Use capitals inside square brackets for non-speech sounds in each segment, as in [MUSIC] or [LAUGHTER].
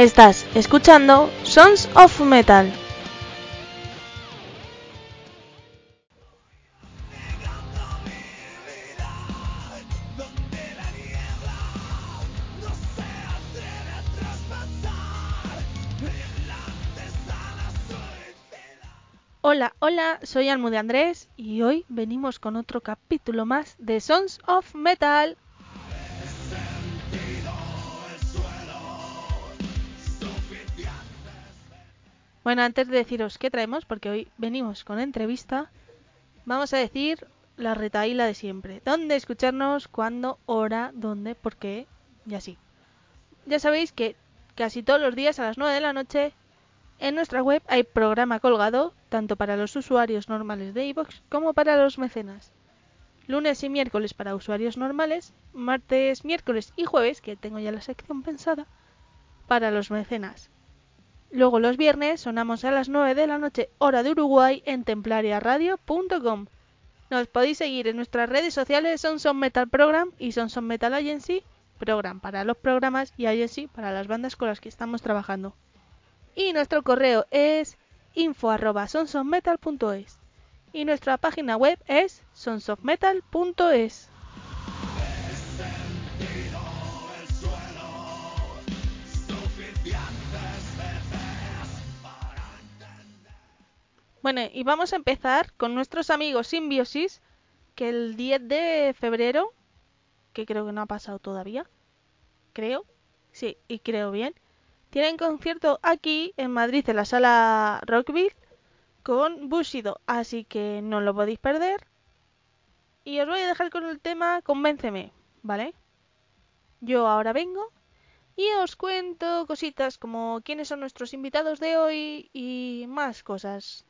Estás escuchando Sons of Metal. Hola, hola, soy Almu de Andrés y hoy venimos con otro capítulo más de Sons of Metal. Bueno, antes de deciros qué traemos, porque hoy venimos con entrevista, vamos a decir la retaíla de siempre. ¿Dónde escucharnos? ¿Cuándo? ¿Hora? ¿Dónde? ¿Por qué? Y así. Ya sabéis que casi todos los días a las 9 de la noche en nuestra web hay programa colgado, tanto para los usuarios normales de iVoox como para los mecenas. Lunes y miércoles para usuarios normales, martes, miércoles y jueves, que tengo ya la sección pensada, para los mecenas. Luego los viernes sonamos a las 9 de la noche hora de Uruguay en templariaradio.com. Nos podéis seguir en nuestras redes sociales Son Son Metal Program y Son Son Metal Agency, Program para los programas y Agency para las bandas con las que estamos trabajando. Y nuestro correo es info@sonsonmetal.es y nuestra página web es sonsofmetal.es. Bueno, y vamos a empezar con nuestros amigos Symbiosis, que el 10 de febrero, que creo que no ha pasado todavía, creo, sí, y creo bien, tienen concierto aquí en Madrid en la sala Rockville con Bushido, así que no lo podéis perder. Y os voy a dejar con el tema Convénceme, ¿vale? Yo ahora vengo y os cuento cositas como quiénes son nuestros invitados de hoy y más cosas.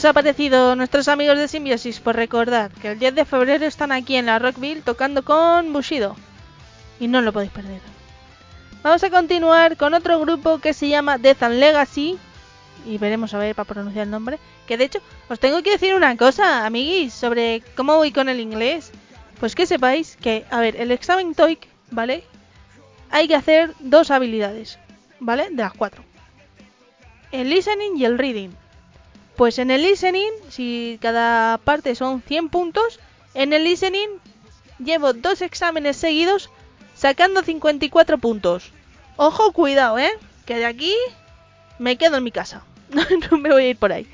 Os ha parecido nuestros amigos de Symbiosis? Pues recordad que el 10 de febrero están aquí en la Rockville tocando con Bushido. Y no lo podéis perder. Vamos a continuar con otro grupo que se llama Death and Legacy. Y veremos a ver para pronunciar el nombre. Que de hecho, os tengo que decir una cosa, amiguis, sobre cómo voy con el inglés. Pues que sepáis que, a ver, el examen TOEIC, ¿vale? Hay que hacer dos habilidades, ¿vale? De las cuatro. El listening y el reading. Pues en el listening, si cada parte son 100 puntos, en el listening llevo dos exámenes seguidos sacando 54 puntos. Ojo, cuidado, ¿eh? Que de aquí me quedo en mi casa. [LAUGHS] no me voy a ir por ahí.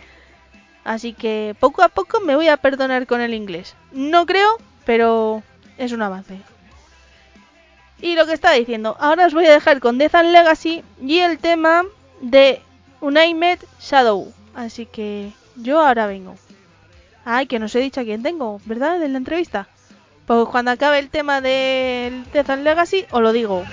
Así que poco a poco me voy a perdonar con el inglés. No creo, pero es un avance. Y lo que estaba diciendo, ahora os voy a dejar con Death and Legacy y el tema de Unaimed Shadow. Así que yo ahora vengo. Ay, que no os he dicho a quién tengo, ¿verdad? En la entrevista. Pues cuando acabe el tema del and Legacy, os lo digo.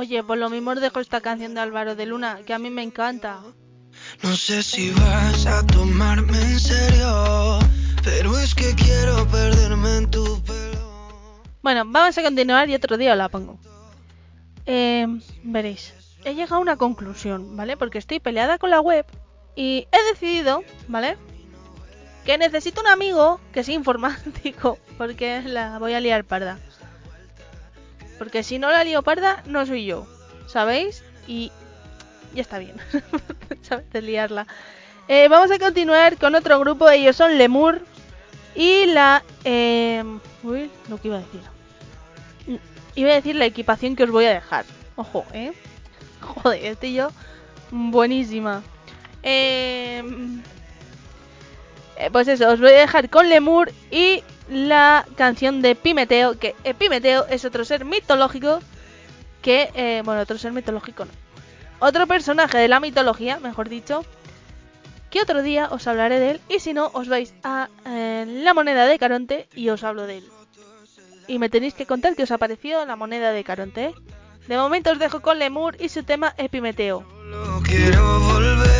Oye, por lo mismo os dejo esta canción de Álvaro de Luna, que a mí me encanta. No sé si vas a tomarme en serio, pero es que quiero perderme en tu pelo. Bueno, vamos a continuar y otro día os la pongo. Eh, veréis, he llegado a una conclusión, ¿vale? Porque estoy peleada con la web y he decidido, ¿vale? Que necesito un amigo que sea informático, [LAUGHS] porque la voy a liar parda. Porque si no la lío parda, no soy yo, ¿sabéis? Y ya está bien, [LAUGHS] ¿sabes? De liarla. Eh, vamos a continuar con otro grupo, ellos son Lemur y la... Eh, uy, lo que iba a decir. Iba a decir la equipación que os voy a dejar. Ojo, ¿eh? [LAUGHS] Joder, estoy yo buenísima. Eh, eh, pues eso, os voy a dejar con Lemur y la canción de Pimeteo, que Epimeteo es otro ser mitológico que, eh, bueno, otro ser mitológico no. Otro personaje de la mitología, mejor dicho, que otro día os hablaré de él y si no, os vais a eh, la moneda de Caronte y os hablo de él. Y me tenéis que contar que os ha parecido la moneda de Caronte. ¿eh? De momento os dejo con Lemur y su tema Epimeteo. Solo quiero volver.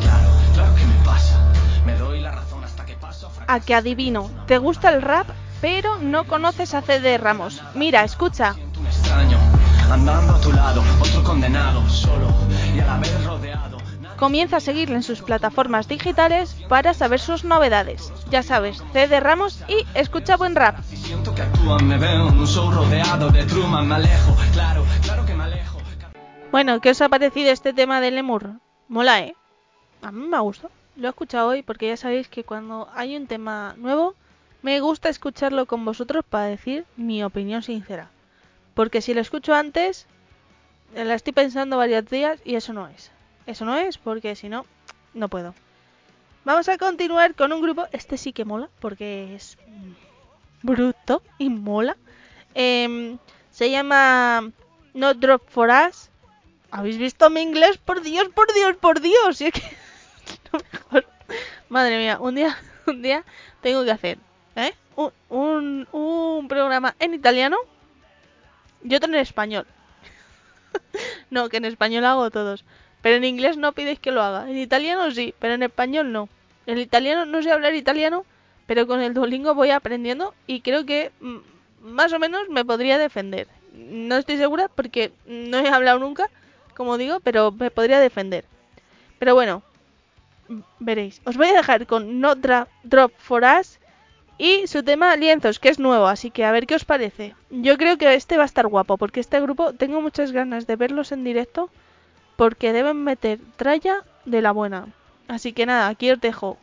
A que adivino, te gusta el rap, pero no conoces a CD Ramos. Mira, escucha. Comienza a seguirle en sus plataformas digitales para saber sus novedades. Ya sabes, CD Ramos y escucha buen rap. Bueno, ¿qué os ha parecido este tema de Lemur? Mola, ¿eh? A mí me ha gustado. Lo he escuchado hoy porque ya sabéis que cuando hay un tema nuevo, me gusta escucharlo con vosotros para decir mi opinión sincera. Porque si lo escucho antes, eh, la estoy pensando varios días y eso no es. Eso no es porque si no, no puedo. Vamos a continuar con un grupo. Este sí que mola porque es bruto y mola. Em, se llama No Drop for Us. ¿Habéis visto mi inglés? Por Dios, por Dios, por Dios. [LAUGHS] Si es que. [LAUGHS] Madre mía, un día, [LAUGHS] un día tengo que hacer ¿eh? un, un, un programa en italiano y otro en español. [LAUGHS] no, que en español hago todos. Pero en inglés no pides que lo haga. En italiano sí, pero en español no. En italiano no sé hablar italiano, pero con el Duolingo voy aprendiendo y creo que mm, más o menos me podría defender. No estoy segura porque no he hablado nunca, como digo, pero me podría defender. Pero bueno, veréis. Os voy a dejar con No Drop for Us y su tema Lienzos, que es nuevo, así que a ver qué os parece. Yo creo que este va a estar guapo, porque este grupo tengo muchas ganas de verlos en directo, porque deben meter tralla de la buena. Así que nada, aquí os dejo.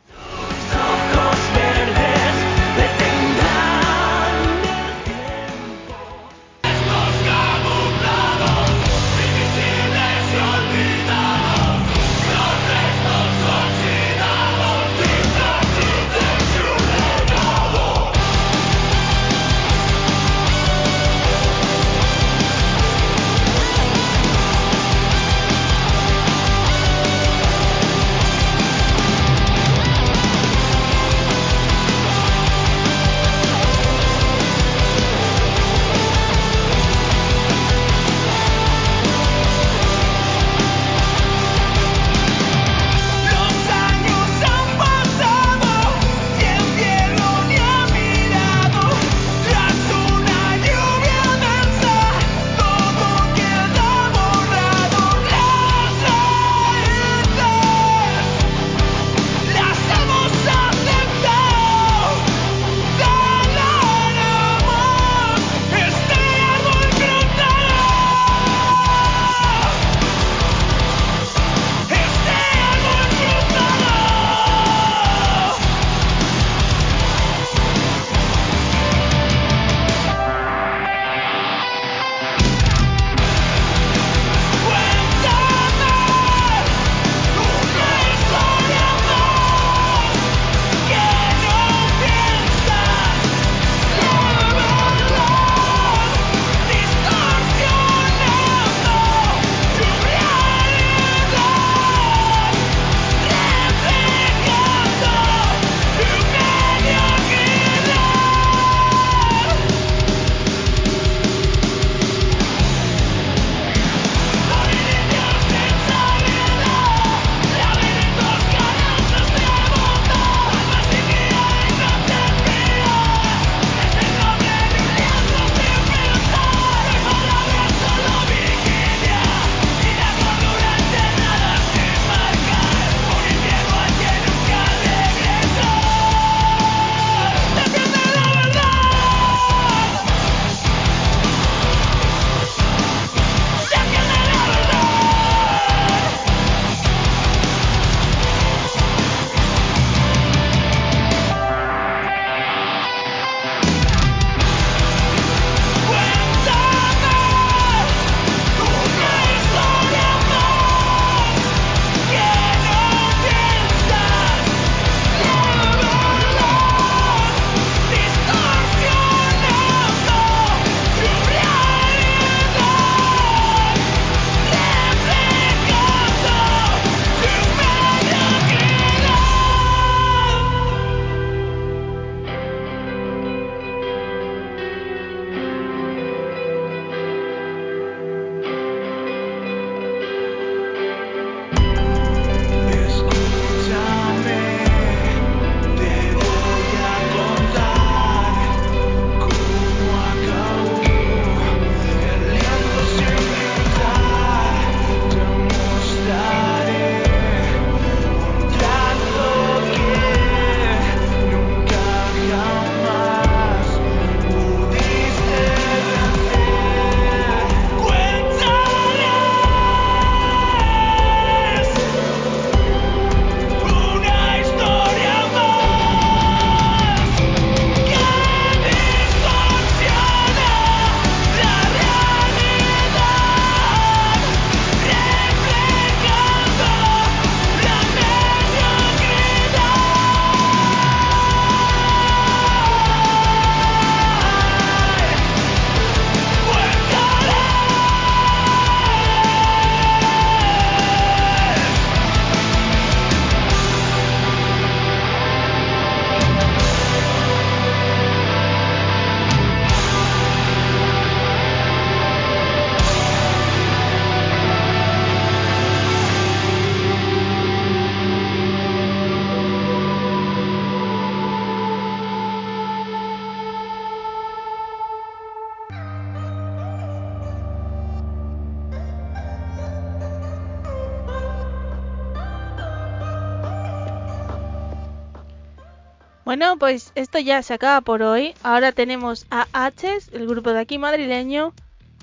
Bueno, pues esto ya se acaba por hoy. Ahora tenemos a H's, el grupo de aquí madrileño,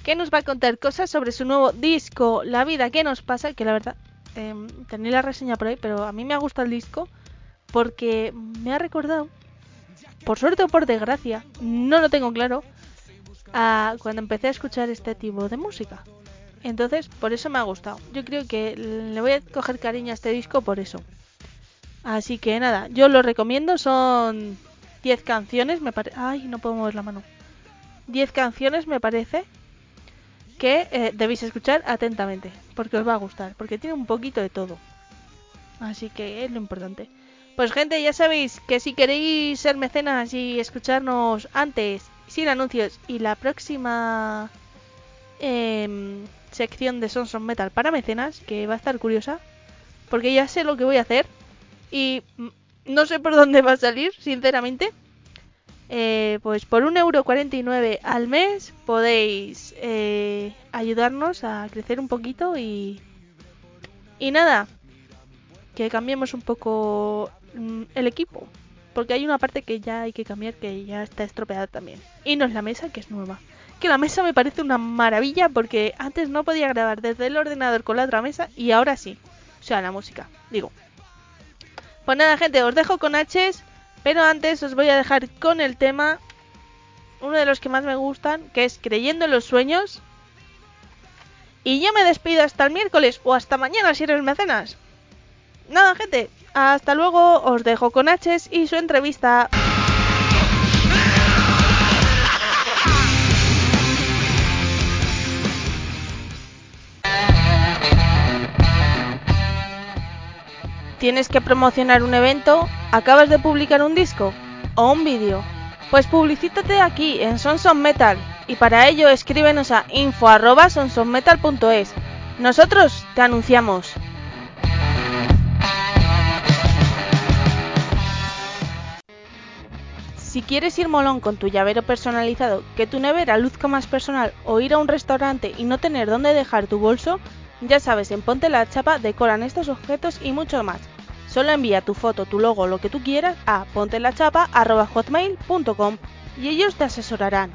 que nos va a contar cosas sobre su nuevo disco, La vida que nos pasa, que la verdad eh, tenía la reseña por ahí, pero a mí me ha gustado el disco porque me ha recordado, por suerte o por desgracia, no lo tengo claro, a cuando empecé a escuchar este tipo de música. Entonces, por eso me ha gustado. Yo creo que le voy a coger cariño a este disco por eso. Así que nada, yo lo recomiendo, son 10 canciones, me parece... Ay, no puedo mover la mano. 10 canciones me parece que eh, debéis escuchar atentamente, porque os va a gustar, porque tiene un poquito de todo. Así que es lo importante. Pues gente, ya sabéis que si queréis ser mecenas y escucharnos antes, sin anuncios, y la próxima em, sección de Sons of Metal para mecenas, que va a estar curiosa, porque ya sé lo que voy a hacer y no sé por dónde va a salir, sinceramente. Eh, pues por 1,49€ al mes podéis eh, ayudarnos a crecer un poquito y, y nada, que cambiemos un poco mm, el equipo. Porque hay una parte que ya hay que cambiar que ya está estropeada también. Y no es la mesa, que es nueva. Que la mesa me parece una maravilla porque antes no podía grabar desde el ordenador con la otra mesa y ahora sí. O sea, la música, digo. Pues nada, gente, os dejo con H's, pero antes os voy a dejar con el tema, uno de los que más me gustan, que es Creyendo en los Sueños. Y yo me despido hasta el miércoles o hasta mañana si eres mecenas. Nada, gente, hasta luego, os dejo con H's y su entrevista. ¿Tienes que promocionar un evento? ¿Acabas de publicar un disco? ¿O un vídeo? Pues publicítate aquí en Sonson Metal y para ello escríbenos a info@sonsonmetal.es. Nosotros te anunciamos. Si quieres ir molón con tu llavero personalizado, que tu nevera luzca más personal o ir a un restaurante y no tener dónde dejar tu bolso, ya sabes, en Ponte la Chapa decoran estos objetos y mucho más. Solo envía tu foto, tu logo, lo que tú quieras a pontelachapa.hotmail.com y ellos te asesorarán.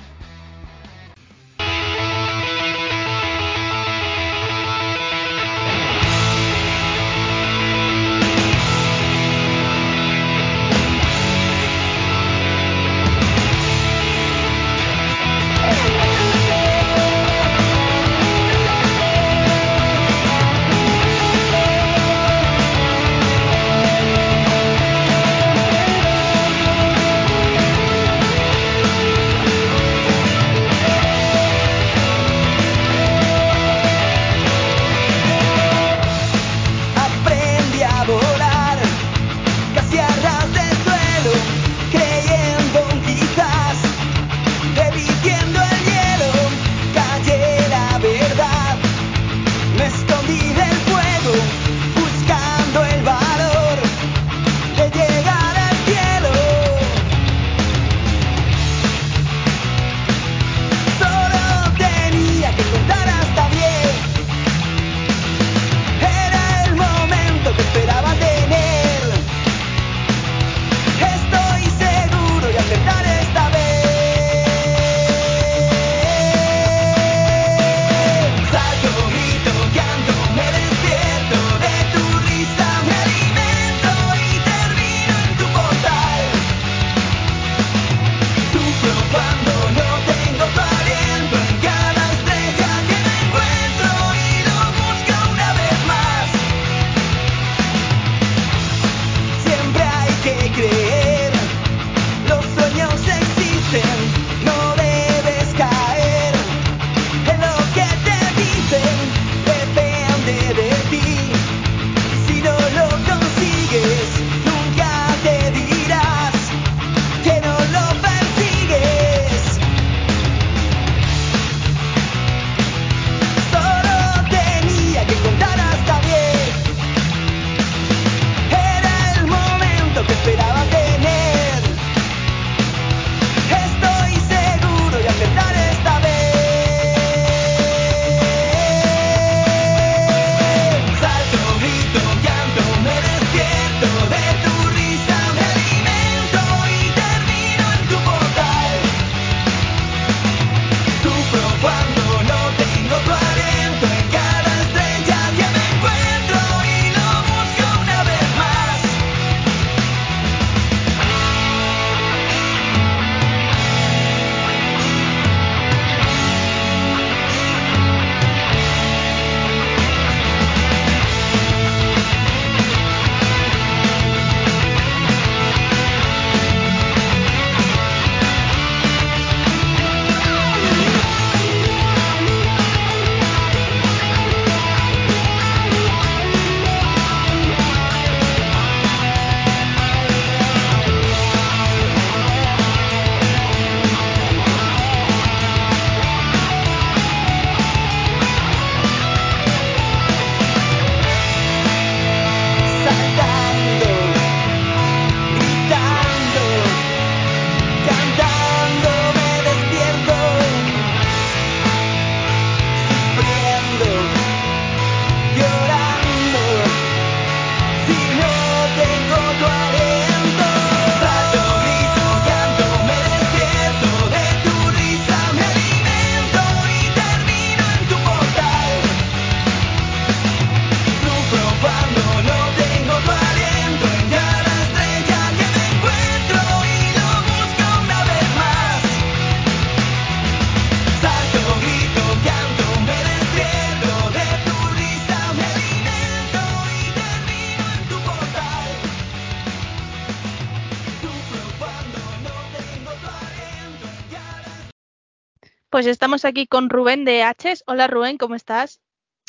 Pues estamos aquí con Rubén de H's. Hola Rubén, ¿cómo estás?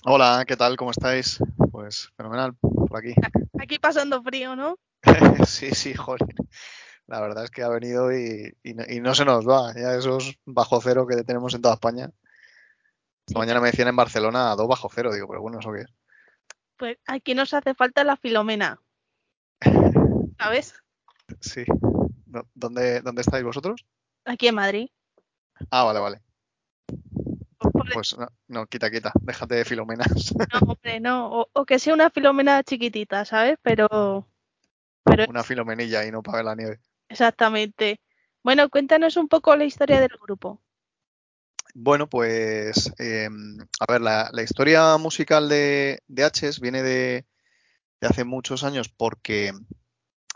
Hola, ¿qué tal? ¿Cómo estáis? Pues fenomenal, por aquí. Aquí pasando frío, ¿no? [LAUGHS] sí, sí, joder. La verdad es que ha venido y, y no, y no se nos va. Ya esos bajo cero que tenemos en toda España. Mañana me decían en Barcelona a dos bajo cero. Digo, pero bueno, ¿eso qué es? Pues aquí nos hace falta la Filomena. [LAUGHS] ¿Sabes? Sí. ¿Dó- ¿Dónde, ¿Dónde estáis vosotros? Aquí en Madrid. Ah, vale, vale. Pues, Pues no, no, quita, quita. Déjate de filomenas. [LAUGHS] No, hombre, no. O, o que sea una Filomena chiquitita, ¿sabes? Pero. Pero Una filomenilla y no para ver la nieve. exactamente. Bueno, cuéntanos un poco la historia del grupo. Bueno, pues eh, a ver, la, la historia musical de, de H's viene de, de hace muchos años porque,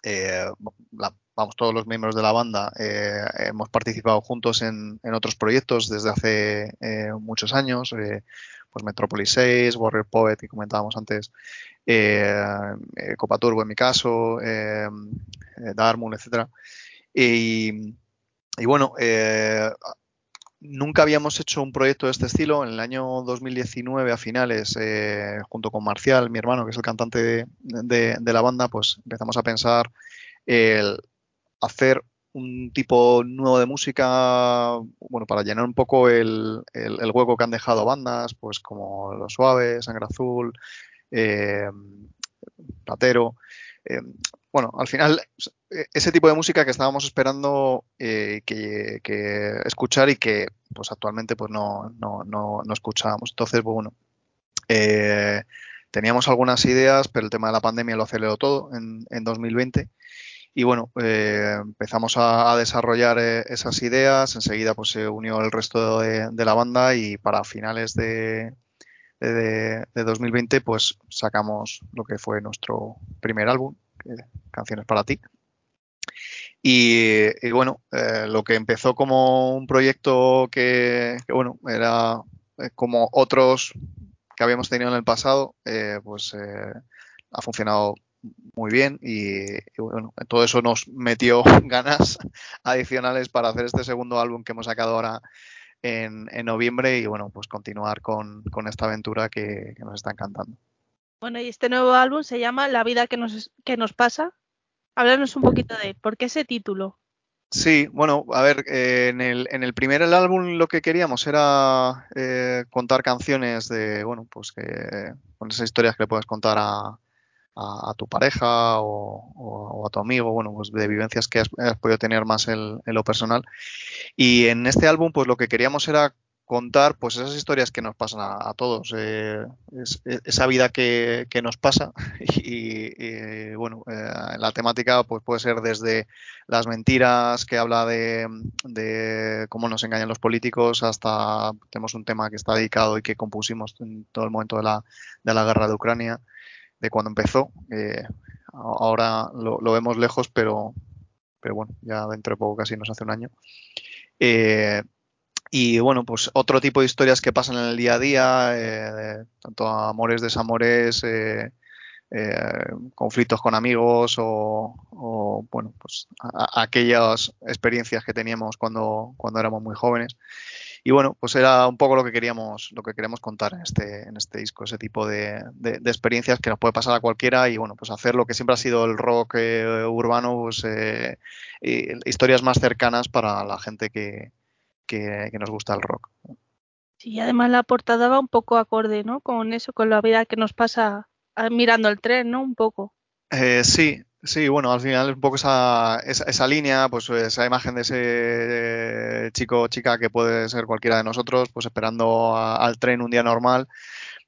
eh, la- vamos, todos los miembros de la banda eh, hemos participado juntos en, en otros proyectos desde hace eh, muchos años, eh, pues Metropolis 6, Warrior Poet, que comentábamos antes, eh, Copa Turbo en mi caso, Darkmoon, etcétera. Y, y bueno, Nunca habíamos hecho un proyecto de este estilo. En el año 2019, a finales, junto con Marcial, mi hermano, que es el cantante de, de- de la banda, pues empezamos a pensar el hacer un tipo nuevo de música, bueno, para llenar un poco el, el- hueco que han dejado bandas, pues como Los Suaves, Sangre Azul, eh, Platero. eh, bueno, al final, eh, ese tipo de música que estábamos esperando eh, que, escuchar y que pues actualmente pues no, no, no, no escuchábamos. Entonces, pues, bueno, teníamos algunas ideas, pero el tema de la pandemia lo aceleró todo en, en 2020. Y bueno, eh, empezamos a, desarrollar eh, esas ideas, enseguida pues se unió el resto de, la banda y para finales de, de, de 2020 pues sacamos lo que fue nuestro primer álbum, Canciones para ti. Y, bueno, eh, lo que empezó como un proyecto que, que, bueno, era como otros que habíamos tenido en el pasado, pues ha funcionado muy bien y, y bueno, todo eso nos metió [LAUGHS] ganas adicionales para hacer este segundo álbum que hemos sacado ahora en, en noviembre y bueno, pues continuar con, con esta aventura que, que nos está encantando. Bueno, y este nuevo álbum se llama La vida que nos, que nos pasa. Háblanos un poquito de él. ¿Por qué ese título? Sí, bueno, a ver, eh, en el, en el primer álbum lo que queríamos era eh, contar canciones de, bueno, pues que con esas historias que le puedes contar a, a, tu pareja o, a tu amigo, bueno, pues de vivencias que has, podido tener más en, lo personal. Y en este álbum, pues lo que queríamos era contar pues esas historias que nos pasan a, todos, eh, es- esa vida que, que nos pasa [LAUGHS] y, bueno, eh, la temática pues puede ser desde las mentiras que habla de, de cómo nos engañan los políticos hasta tenemos un tema que está dedicado y que compusimos en todo el momento de la, de la guerra de Ucrania, de cuando empezó. eh, ahora lo, vemos lejos, pero, pero bueno, ya dentro de poco casi nos hace un año. Eh, y bueno, pues otro tipo de historias que pasan en el día a día, eh, tanto amores, desamores, conflictos con amigos o, bueno, pues a- aquellas experiencias que teníamos cuando, cuando éramos muy jóvenes. Y bueno, pues era un poco lo que queríamos, lo que queríamos contar en este, en este disco, ese tipo de, de- de experiencias que nos puede pasar a cualquiera y bueno, pues hacer lo que siempre ha sido el rock eh, urbano, pues eh, historias más cercanas para la gente que, que, que nos gusta el rock. Sí, además la portada va un poco acorde, ¿no? Con eso, con la vida que nos pasa ah, mirando el tren, ¿no? Un poco. Eh, sí, sí, bueno, al final un poco esa, esa, esa línea, pues esa imagen de ese eh, chico o chica que puede ser cualquiera de nosotros, pues esperando al tren un día normal,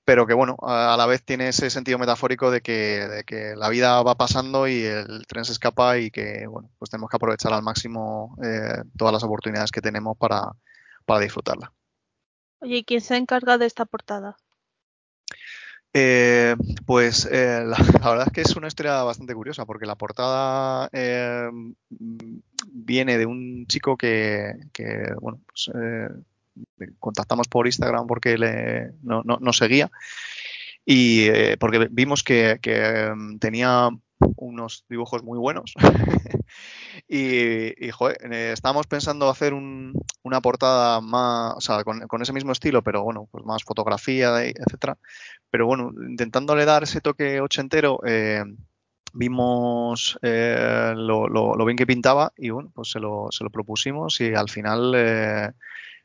pero que bueno, a, a la vez tiene ese sentido metafórico de que, de que la vida va pasando y el tren se escapa y que bueno, pues tenemos que aprovechar al máximo eh, todas las oportunidades que tenemos para, para disfrutarla. Oye, ¿y quién se encarga de esta portada? Eh, pues eh, [LAUGHS] la, verdad es que es una historia bastante curiosa porque la portada eh, viene de un chico que, que, bueno, pues, eh, contactamos por Instagram porque le, no, no, seguía. Y eh, porque vimos que, mm, tenía unos dibujos muy buenos [LAUGHS] Y, eh, estábamos pensando hacer un- una portada más, o sea, con, ese mismo estilo, pero bueno, pues más fotografía, etcétera. Pero bueno, intentándole dar ese toque ochentero, eh, vimos eh, lo, lo- bien que pintaba y bueno, pues se lo, se lo propusimos y al final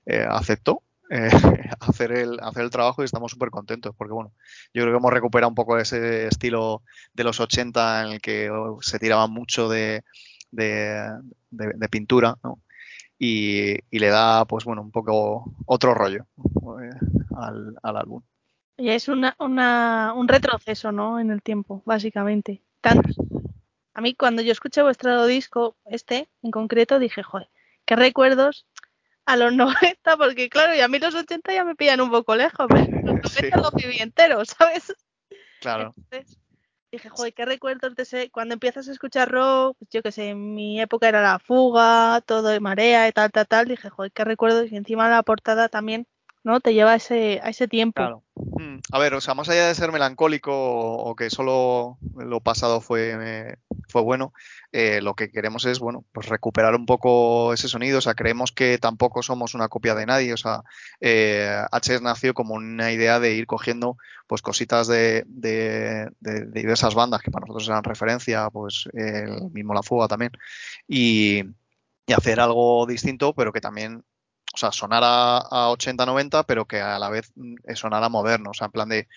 eh, aceptó [LAUGHS] hacer, el, hacer el trabajo y estamos súper contentos porque bueno, yo creo que hemos recuperado un poco ese estilo de los 80 en el que oh, se tiraba mucho de, de, de- de pintura, ¿no? Y, y le da, pues bueno, un poco otro rollo eh, al, al álbum. Y es una, una, un retroceso, ¿no? En el tiempo, básicamente. Tanto, a mí cuando yo escuché vuestro disco, este en concreto, dije, joder, qué recuerdos a los [LAUGHS] 90, porque claro, y a mí los 80 ya me pillan un poco lejos, pero los [LAUGHS] 90 Sí. los viví entero, ¿sabes? Claro, Entonces, dije, joder, qué recuerdos de ese, cuando empiezas a escuchar rock, pues yo qué sé, en mi época era La Fuga, todo de Marea y tal, tal, tal, dije, joder, qué recuerdos, y encima la portada también, ¿no? Te lleva a ese, a ese tiempo. claro. Mm, A ver, o sea, más allá de ser melancólico o, que solo lo pasado fue, eh, fue bueno, eh, lo que queremos es, bueno, pues recuperar un poco ese sonido. O sea, creemos que tampoco somos una copia de nadie. O sea, eh, HS nació como una idea de ir cogiendo pues cositas de, de- de- de diversas bandas que para nosotros eran referencia, pues el mismo La Fuga también, y, y hacer algo distinto, pero que también o sea, sonara a 80, 90, pero que a la vez mm, sonara moderno, o sea, en plan de,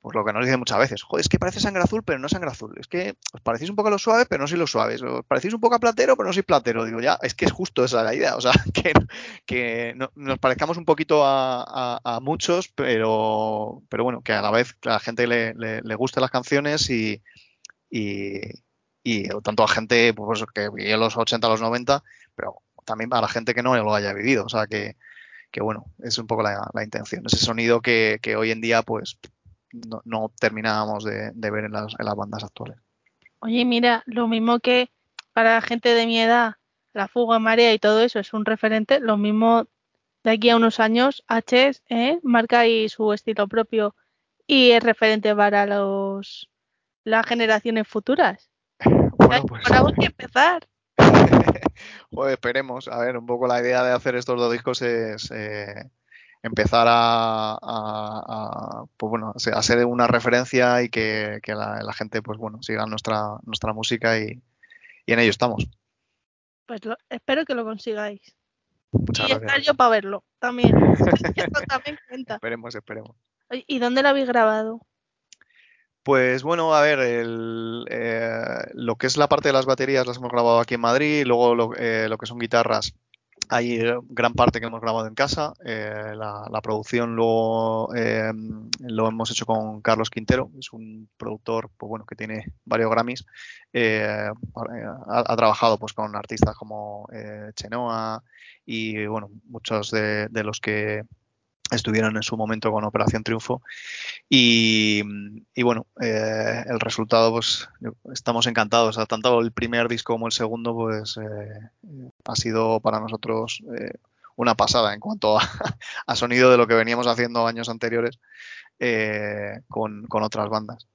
pues lo que nos dicen muchas veces, joder, es que parece sangre azul, pero no es sangre azul, es que os parecéis un poco a lo suave, pero no sois lo suaves, os parecéis un poco a platero, pero no sois platero, digo, ya, es que es justo esa la idea, o sea, [LAUGHS] que, que no- nos parezcamos un poquito a, muchos, pero, pero bueno, que a la vez a la gente le, le, le gusten las canciones y, y, y tanto a gente pues, que vivió los 80, los 90, pero también a la gente que no lo haya vivido. O sea que, que bueno, es un poco la, la intención. Ese sonido que, que hoy en día pues no, no terminábamos de, de ver en las, en las bandas actuales. Oye, mira, lo mismo que para la gente de mi edad, la fuga marea y todo eso es un referente, lo mismo de aquí a unos años, H ¿eh? marca ahí su estilo propio y es referente para los las generaciones futuras. [LAUGHS] Bueno, pues Ahora hay [LAUGHS] que empezar. [LAUGHS] joder, esperemos. A ver, un poco la idea de hacer estos dos discos es eh, empezar a, a- a, pues bueno, a ser una referencia y que, que la, la gente pues bueno siga nuestra, nuestra música y, y en ello estamos. Pues lo- espero que lo consigáis. Muchas y estar yo para verlo también. [LAUGHS] Eso también cuenta. Esperemos, esperemos. ¿Y dónde lo habéis grabado? Pues bueno, a ver, el, eh, lo que es la parte de las baterías las hemos grabado aquí en Madrid, luego lo, eh, lo que son guitarras, hay eh, gran parte que hemos grabado en casa, eh, la, producción lo, eh, lo hemos hecho con Carlos Quintero, es un productor pues bueno, que tiene varios Grammys, ha, ha trabajado pues con artistas como Chenoa y bueno, muchos de los que estuvieron en su momento con Operación Triunfo. Y, y bueno, eh, el resultado, pues estamos encantados. Tanto el primer disco como el segundo, pues eh, ha sido para nosotros eh, una pasada en cuanto a, a, sonido de lo que veníamos haciendo años anteriores eh, con, con, otras bandas.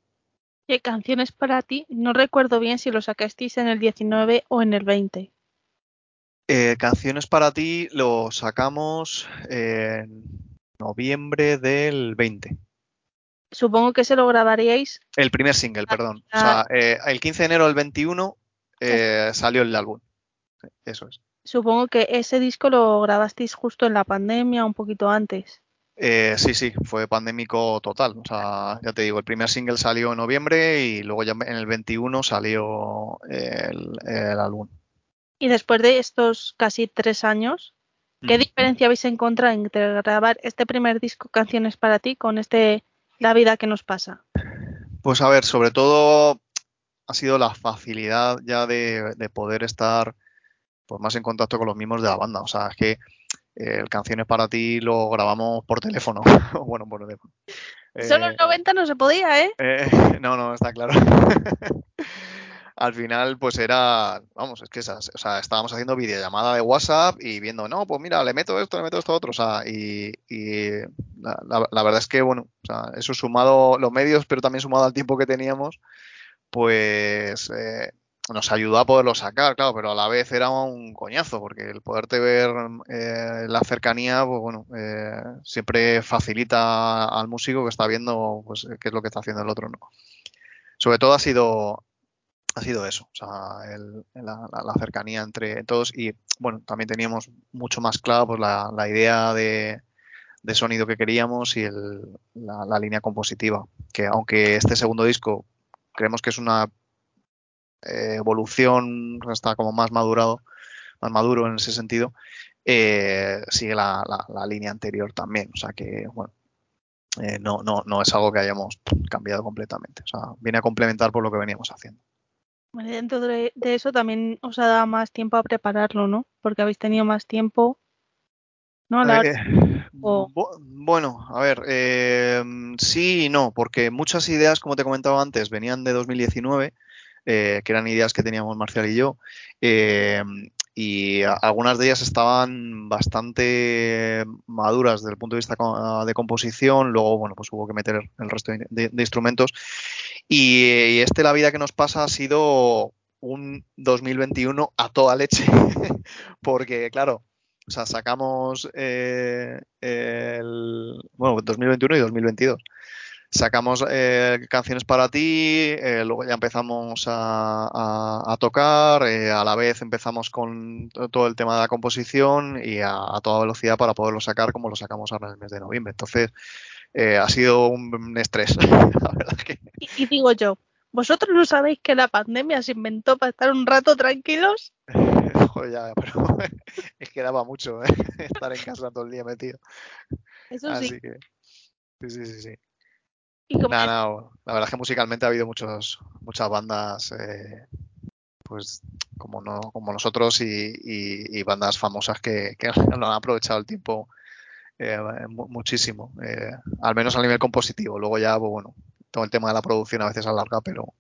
¿Qué canciones para ti? No recuerdo bien si lo sacasteis en el 19 o en el 20. Eh, canciones para ti lo sacamos en noviembre del 20. Supongo que se lo grabaríais. El primer single, perdón. O sea, eh, el 15 de enero del 21 eh, salió el álbum. Eso es. Supongo que ese disco lo grabasteis justo en la pandemia, un poquito antes. Eh, sí, sí, fue pandémico total. O sea, ya te digo, el primer single salió en noviembre y luego ya en el 21 salió el, el álbum. Y después de estos casi tres años, ¿qué diferencia habéis encontrado entre grabar este primer disco, Canciones para ti, con este La vida que nos pasa? Pues a ver, sobre todo ha sido la facilidad ya de, de poder estar pues, más en contacto con los mismos de la banda. O sea, es que eh, el Canciones para ti lo grabamos por teléfono. [LAUGHS] bueno, por teléfono. Solo en 90 no se podía, ¿eh? eh [LAUGHS] no, no, está claro. [LAUGHS] al final, pues era, vamos, es que esas, o sea, estábamos haciendo videollamada de WhatsApp y viendo, no, pues mira, le meto esto, le meto esto otro, o sea, y, y la, verdad es que, bueno, o sea, eso sumado los medios, pero también sumado al tiempo que teníamos, pues eh, nos ayudó a poderlo sacar, claro, pero a la vez era un coñazo, porque el poderte ver eh, la cercanía, pues bueno, eh, siempre facilita al músico que está viendo pues, qué es lo que está haciendo el otro, ¿no? Sobre todo ha sido, ha sido eso, o sea, el- la, la- cercanía entre todos y, bueno, también teníamos mucho más claro pues, la, idea de, de sonido que queríamos y el- la, línea compositiva, que aunque este segundo disco creemos que es una eh, evolución, está como más madurado, más maduro en ese sentido, eh, sigue la línea anterior también. O sea que, bueno, eh, no, no, no es algo que hayamos cambiado completamente. O sea, viene a complementar por lo que veníamos haciendo. Dentro de, de eso también os ha dado más tiempo a prepararlo, ¿no? Porque habéis tenido más tiempo, ¿no? La Eh, bu- bueno, a ver, eh, sí y no, porque muchas ideas, como te comentaba antes, venían de 2019, eh, que eran ideas que teníamos Marcial y yo, eh, y a- algunas de ellas estaban bastante maduras desde el punto de vista de composición, luego, bueno, pues hubo que meter el resto de, de- de instrumentos, y, y este La vida que nos pasa ha sido un 2021 a toda leche, [LAUGHS] porque, claro, o sea, sacamos eh, el, bueno, 2021 y 2022. Sacamos eh, canciones para ti, eh, luego ya empezamos a, tocar, eh, a la vez empezamos con to- todo el tema de la composición y a, a toda velocidad para poderlo sacar como lo sacamos ahora en el mes de noviembre. Entonces, eh, ha sido un estrés, [LAUGHS] la verdad que y, y digo yo, ¿vosotros no sabéis que la pandemia se inventó para estar un rato tranquilos? [LAUGHS] Joder, ya, pero [LAUGHS] es que daba mucho ¿eh? estar en casa todo el día metido. Eso sí. Así que, sí, sí, sí, sí. Y como Nada, nada, la verdad es que musicalmente ha habido muchos, muchas bandas, eh, pues como no, como nosotros y, y- y bandas famosas que, que lo han aprovechado el tiempo eh, mu- muchísimo, eh, al menos a nivel compositivo. Luego ya, pues, bueno, todo el tema de la producción a veces alarga, pero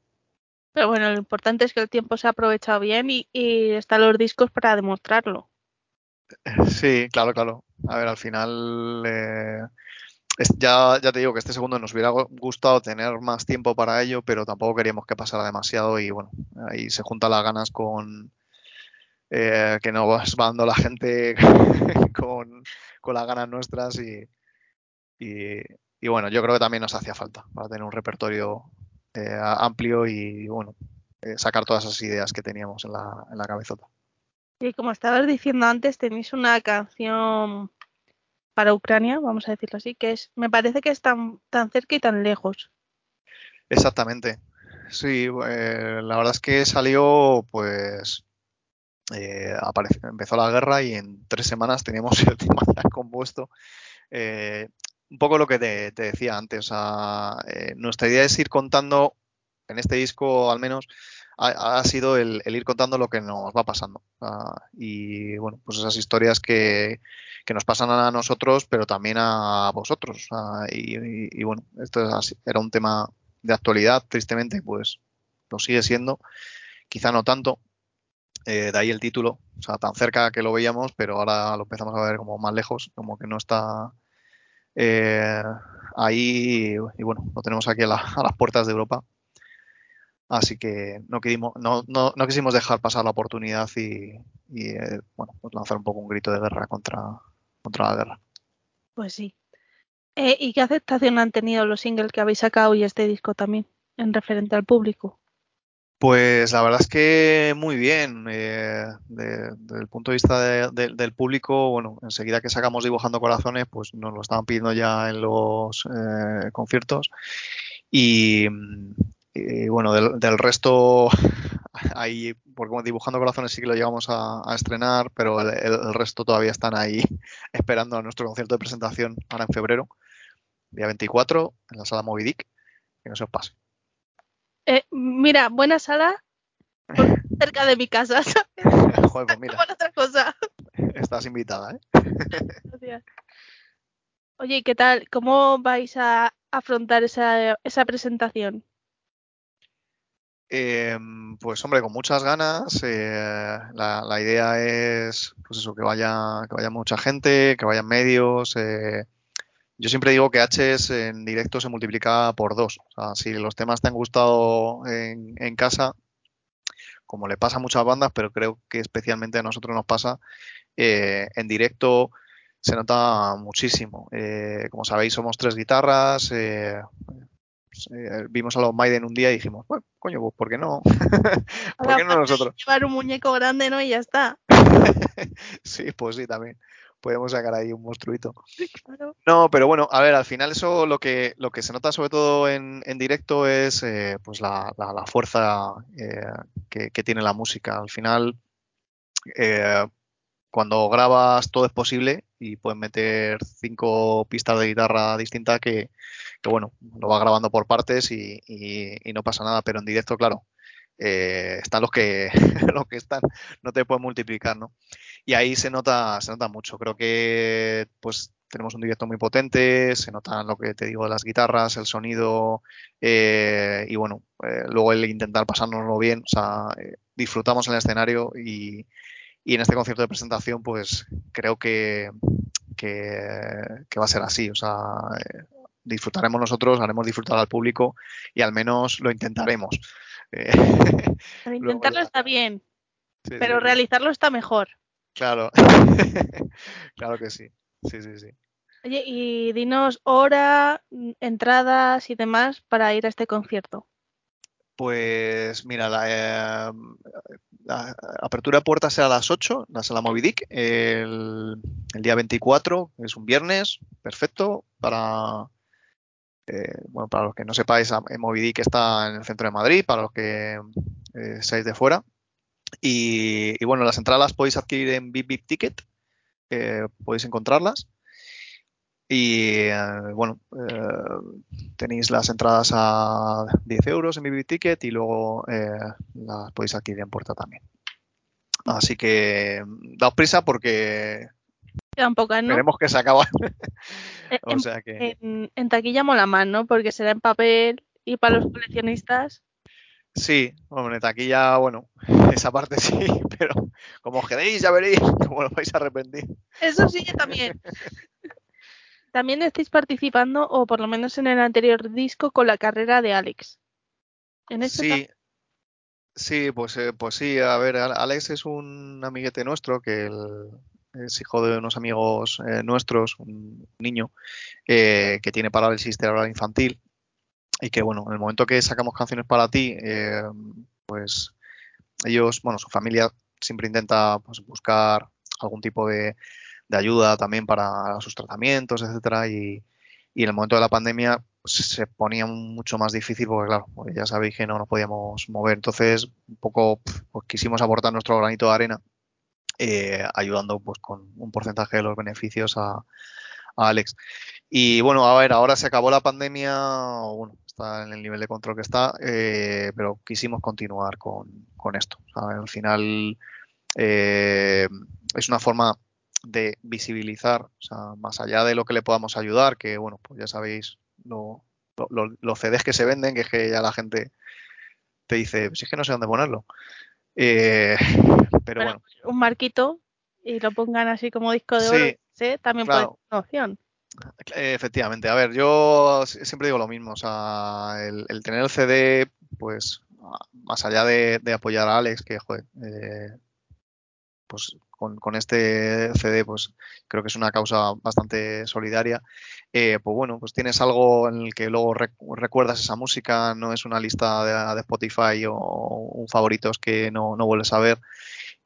Pero bueno, lo importante es que el tiempo se ha aprovechado bien y, y están los discos para demostrarlo. sí, claro, claro. A ver, al final eh, es- ya, ya te digo que este segundo nos hubiera gu- gustado tener más tiempo para ello, pero tampoco queríamos que pasara demasiado y bueno, ahí se juntan las ganas con eh, que nos va dando la gente [LAUGHS] con, con las ganas nuestras y, y, y bueno, yo creo que también nos hacía falta para tener un repertorio eh, amplio y bueno, eh, sacar todas esas ideas que teníamos en la, en la cabezota. Y como estabas diciendo antes, tenéis una canción para Ucrania, vamos a decirlo así, que es, me parece que es tan, tan cerca y tan lejos. Exactamente. Sí, eh, la verdad es que salió, pues, eh, empezó la guerra y en tres semanas teníamos [LAUGHS] el tema compuesto. Eh, un poco lo que te, decía antes, eh, nuestra idea es ir contando, en este disco al menos, ha, sido el, ir contando lo que nos va pasando. Y bueno, pues esas historias que, nos pasan a nosotros, pero también a vosotros. Y, y- y bueno, esto es así- era un tema de actualidad, tristemente, pues lo sigue siendo, quizá no tanto, eh, de ahí el título, o sea, tan cerca que lo veíamos, pero ahora lo empezamos a ver como más lejos, como que no está eh, ahí, y bueno, lo tenemos aquí a, la- las puertas de Europa. Así que no, quisimos, no, no, no quisimos dejar pasar la oportunidad y, y, eh, bueno, pues lanzar un poco un grito de guerra contra, contra la guerra. Pues sí. Eh, ¿Y qué aceptación han tenido los singles que habéis sacado y este disco también, en referente al público? Pues la verdad es que muy bien. eh, de- desde el punto de vista de- de- del público, bueno, enseguida que sacamos Dibujando Corazones, pues nos lo estaban pidiendo ya en los eh, conciertos. Y, y, bueno, del, resto, [LAUGHS] ahí, porque Dibujando Corazones sí que lo llegamos a, estrenar, pero el, el- resto todavía están ahí [LAUGHS] esperando a nuestro concierto de presentación ahora en febrero, día 24, en la sala Moby Dick. Que no se os pase. Eh, mira, buena sala [LAUGHS] cerca de mi casa. ¿sabes? [LAUGHS] Joder, pues mira, Por otra cosa. estás invitada, ¿eh? Gracias. Oye, ¿y qué tal? ¿Cómo vais a afrontar esa, esa presentación? Eh, pues hombre, con muchas ganas. eh, la, la idea es, pues eso, que vaya, que vaya mucha gente, que vayan medios. eh. Yo siempre digo que H's en directo se multiplica por dos. O sea, si los temas te han gustado en, en casa, como le pasa a muchas bandas, pero creo que especialmente a nosotros nos pasa, eh, en directo se nota muchísimo. Eh, como sabéis, somos tres guitarras. eh, eh, vimos a los Maiden un día y dijimos, bueno, coño, pues ¿por qué no? [LAUGHS] ¿Por qué no nosotros? [LAUGHS] Llevar un muñeco grande, ¿no? Y ya está. [LAUGHS] Sí, pues sí, también. Podemos sacar ahí un monstruito. Claro. No, pero bueno, a ver, al final eso lo que, lo que se nota sobre todo en, en directo es eh, pues la, la- la fuerza eh, que, que tiene la música. Al final, eh, cuando grabas todo es posible y puedes meter cinco pistas de guitarra distintas que, que, bueno, lo vas grabando por partes y, y- y no pasa nada, pero en directo, claro, eh, están los que, [LAUGHS] los que están, no te puedes multiplicar, ¿no? Y ahí se nota, se nota mucho. Creo que pues tenemos un directo muy potente, se nota lo que te digo de las guitarras, el sonido eh, y bueno, eh, luego el intentar pasárnoslo bien, o sea, eh, disfrutamos en el escenario y, y en este concierto de presentación pues creo que, que, que va a ser así, o sea, eh, disfrutaremos nosotros, haremos disfrutar al público y al menos lo intentaremos. [LAUGHS] Pero intentarlo está bien, sí, pero sí. realizarlo está mejor. Claro, [LAUGHS] claro que sí. Sí, sí, sí. Oye, y dinos hora, mm, entradas y demás para ir a este concierto. Pues mira, la, eh, la apertura de puertas será a las 8, la sala Moby Dick, el, el día 24, es un viernes, perfecto, para, eh, bueno, para los que no sepáis, eh, Moby Dick está en el centro de Madrid, para los que eh, seáis de fuera. Y, y bueno, las entradas las podéis adquirir en Bip Ticket, eh, podéis encontrarlas. Y eh, bueno, eh, tenéis las entradas a 10 euros en mi Ticket y luego eh, las podéis adquirir en puerta también. Así que mm, daos prisa porque Quedan pocas, ¿no? que se acaban. [LAUGHS] O en, sea que en- en taquilla mola más, ¿no? Porque será en papel y para los coleccionistas. sí, bueno, aquí ya, bueno, esa parte [LAUGHS] sí, pero como os quedéis ya veréis [LAUGHS] cómo lo vais a arrepentir. Eso sí que también. [LAUGHS] También estáis participando, o por lo menos en el anterior disco, con la carrera de Alex. En este Sí, sí, pues, eh, pues sí, a ver, Al- Alex es un amiguete nuestro que el- es hijo de unos amigos eh, nuestros, un niño eh, que tiene parálisis cerebral infantil y que, bueno, en el momento que sacamos canciones para ti, eh, pues ellos, bueno, su familia siempre intenta pues, buscar algún tipo de, de ayuda también para sus tratamientos, etcétera, y, y en el momento de la pandemia pues, se ponía mucho más difícil porque, claro, pues ya sabéis que no nos podíamos mover. Entonces, un poco pues, quisimos aportar nuestro granito de arena eh, ayudando pues con un porcentaje de los beneficios a, a Alex. Y bueno, a ver, ahora se acabó la pandemia, está en el nivel de control que está, eh, pero quisimos continuar con, con esto. Al final eh, es una forma de visibilizar, o sea, más allá de lo que le podamos ayudar, que bueno, pues ya sabéis lo, lo- lo- los CDs que se venden, que es que ya la gente te dice, si es que no sé dónde ponerlo. Eh, [LAUGHS] pero Bueno, bueno, un marquito y lo pongan así como disco de Sí, oro, ¿sí? también claro. puede ser una opción. Efectivamente, a ver, yo si- siempre digo lo mismo, o sea, el, tener el CD, pues, más allá de, apoyar a Alex, que, joder, eh, pues con, este CD, pues creo que es una causa bastante solidaria, eh, pues bueno, pues tienes algo en el que luego rec- recuerdas esa música, no es una lista de, Spotify o un favoritos que no, no vuelves a ver.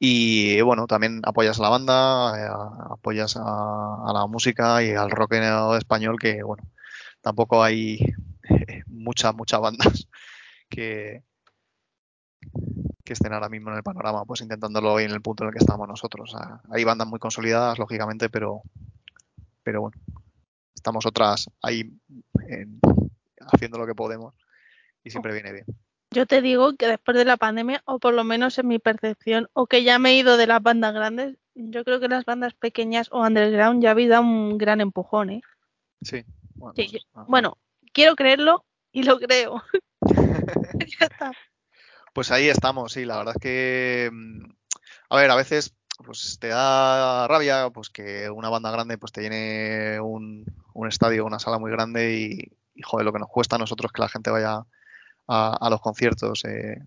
Y bueno, también apoyas a la banda, eh, apoyas a, la música y al rock español, que bueno, tampoco hay [LAUGHS] muchas, muchas bandas que, que estén ahora mismo en el panorama, pues intentándolo en el punto en el que estamos nosotros. Hay bandas muy consolidadas, lógicamente, pero, pero bueno, estamos otras ahí en- haciendo lo que podemos y siempre viene bien. Yo te digo que después de la pandemia, o por lo menos en mi percepción, o que ya me he ido de las bandas grandes, yo creo que las bandas pequeñas o underground ya habéis dado un gran empujón, ¿eh? Sí, bueno, Sí. Bueno, quiero creerlo y lo creo. [LAUGHS] [LAUGHS] ya está. Pues ahí estamos, sí, la verdad es que, mm, a ver, a veces pues te da rabia pues que una banda grande pues te llene un, un estadio, una sala muy grande y, y, joder, lo que nos cuesta a nosotros que la gente vaya a, a los conciertos. eh,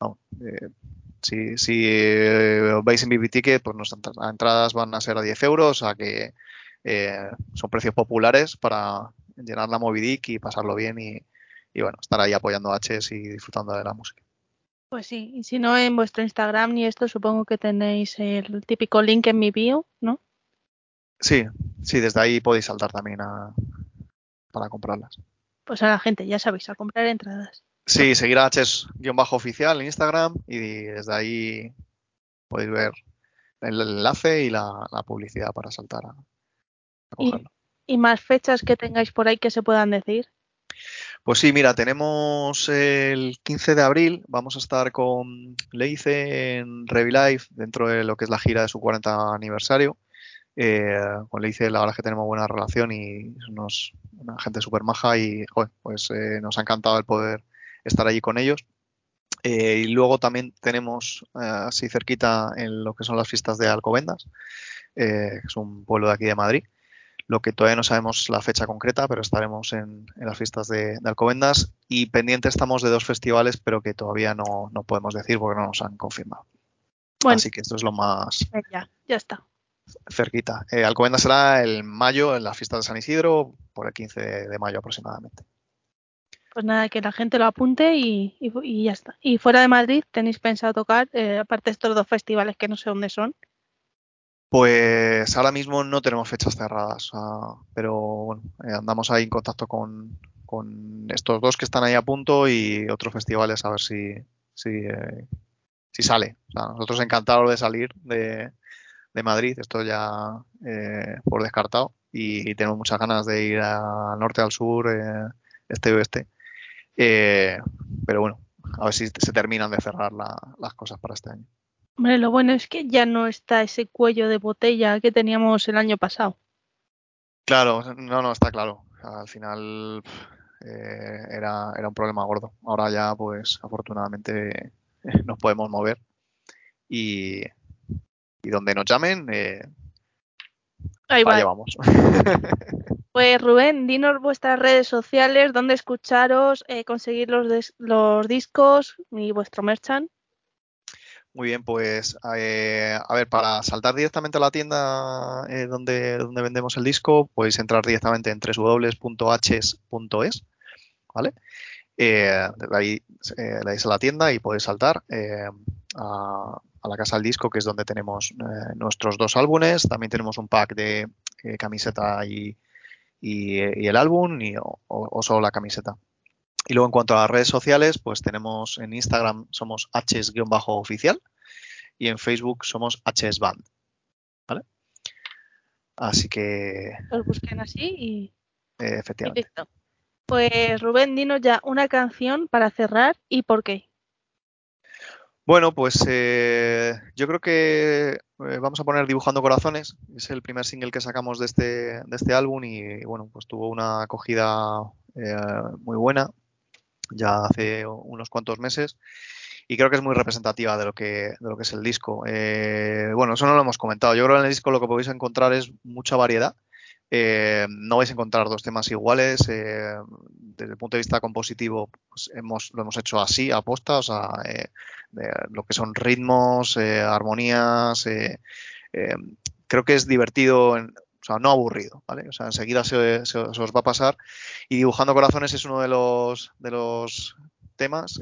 no, eh, si, si eh, os veis en BB Ticket, pues nuestras entradas van a ser a 10 euros, o sea que eh, son precios populares para llenar la Movidic y pasarlo bien y, y bueno, estar ahí apoyando a Hs y disfrutando de la música. Pues sí, y si no en vuestro Instagram ni esto, supongo que tenéis el típico link en mi bio, ¿no? Sí, sí, desde ahí podéis saltar también a, para comprarlas. Pues a la gente, ya sabéis, a comprar entradas. Sí, seguir a Hs-oficial en Instagram y desde ahí podéis ver el enlace y la, la publicidad para saltar a, cogerlo. y más fechas que tengáis por ahí que se puedan decir. Pues sí, mira, tenemos el 15 de abril, vamos a estar con Leice en Revilife dentro de lo que es la gira de su 40 aniversario. Eh, con Leice la verdad es que tenemos buena relación y es una gente súper maja y joder, pues eh, nos ha encantado el poder estar allí con ellos. Eh, y luego también tenemos eh, así cerquita en lo que son las fiestas de Alcobendas, eh, que es un pueblo de aquí de Madrid. Lo que todavía no sabemos la fecha concreta, pero estaremos en, en las fiestas de, de Alcobendas y pendientes estamos de dos festivales, pero que todavía no, no podemos decir porque no nos han confirmado. Bueno, Así que esto es lo más ya, ya está. cerquita. Alcobendas será el mayo, en las fiestas de San Isidro, por el 15 de, de mayo aproximadamente. Pues nada, que la gente lo apunte y, y- y ya está. Y fuera de Madrid, ¿tenéis pensado tocar, eh, aparte de estos dos festivales que no sé dónde son? Pues ahora mismo no tenemos fechas cerradas, pero bueno, eh, andamos ahí en contacto con, con estos dos que están ahí a punto y otros festivales a ver si, si, eh, si sale. O sea, nosotros encantados de salir de, de Madrid, esto ya eh, por descartado, y tenemos muchas ganas de ir al norte, al sur, este y oeste. Eh, pero bueno, a ver si se terminan de cerrar la- las cosas para este año. Hombre, lo bueno es que ya no está ese cuello de botella que teníamos el año pasado. Claro, no, no, está claro. Al final eh, era, era un problema gordo. Ahora ya, pues, afortunadamente [LAUGHS] nos podemos mover y, y donde nos llamen, eh, Ahí va. allá vamos. [LAUGHS] Pues Rubén, dinos vuestras redes sociales, dónde escucharos, eh, conseguir los, des- los discos y vuestro merchant. Muy bien, pues eh, a ver, para saltar directamente a la tienda eh, donde, donde vendemos el disco, podéis entrar directamente en www.hs.es, ¿vale? Eh, ahí le dais a la tienda y podéis saltar a, a la casa del disco, que es donde tenemos eh, nuestros dos álbumes. También tenemos un pack de eh, camiseta y, y, y el álbum, y, o, o solo la camiseta. Y luego en cuanto a las redes sociales, pues tenemos en Instagram somos hs-oficial y en Facebook somos hsband, ¿vale? Así que Os busquen así y, eh, y efectivamente. listo. Pues Rubén, dinos ya una canción para cerrar y por qué. Bueno, pues eh, yo creo que eh, vamos a poner Dibujando Corazones. Es el primer single que sacamos de este, de este álbum y bueno, pues tuvo una acogida eh, muy buena ya hace unos cuantos meses y creo que es muy representativa de lo que, de lo que es el disco. Eh, bueno, eso no lo hemos comentado. Yo creo que en el disco lo que podéis encontrar es mucha variedad. Eh, no vais a encontrar dos temas iguales. eh, desde el punto de vista compositivo, pues hemos, lo hemos hecho así, aposta, o sea, eh, de lo que son ritmos, eh, armonías. eh, creo que es divertido, en- o sea, no aburrido, ¿vale? O sea, enseguida se, se- se os va a pasar. Y Dibujando Corazones es uno de los, de los temas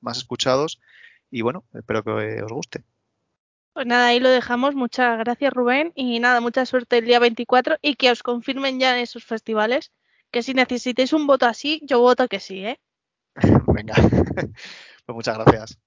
más escuchados. Y bueno, espero que os guste. Pues nada, ahí lo dejamos. Muchas gracias, Rubén. Y nada, mucha suerte el día 24 y que os confirmen ya en esos festivales. Que si necesitáis un voto así, yo voto que sí, ¿eh? [LAUGHS] Venga, [LAUGHS] pues muchas gracias.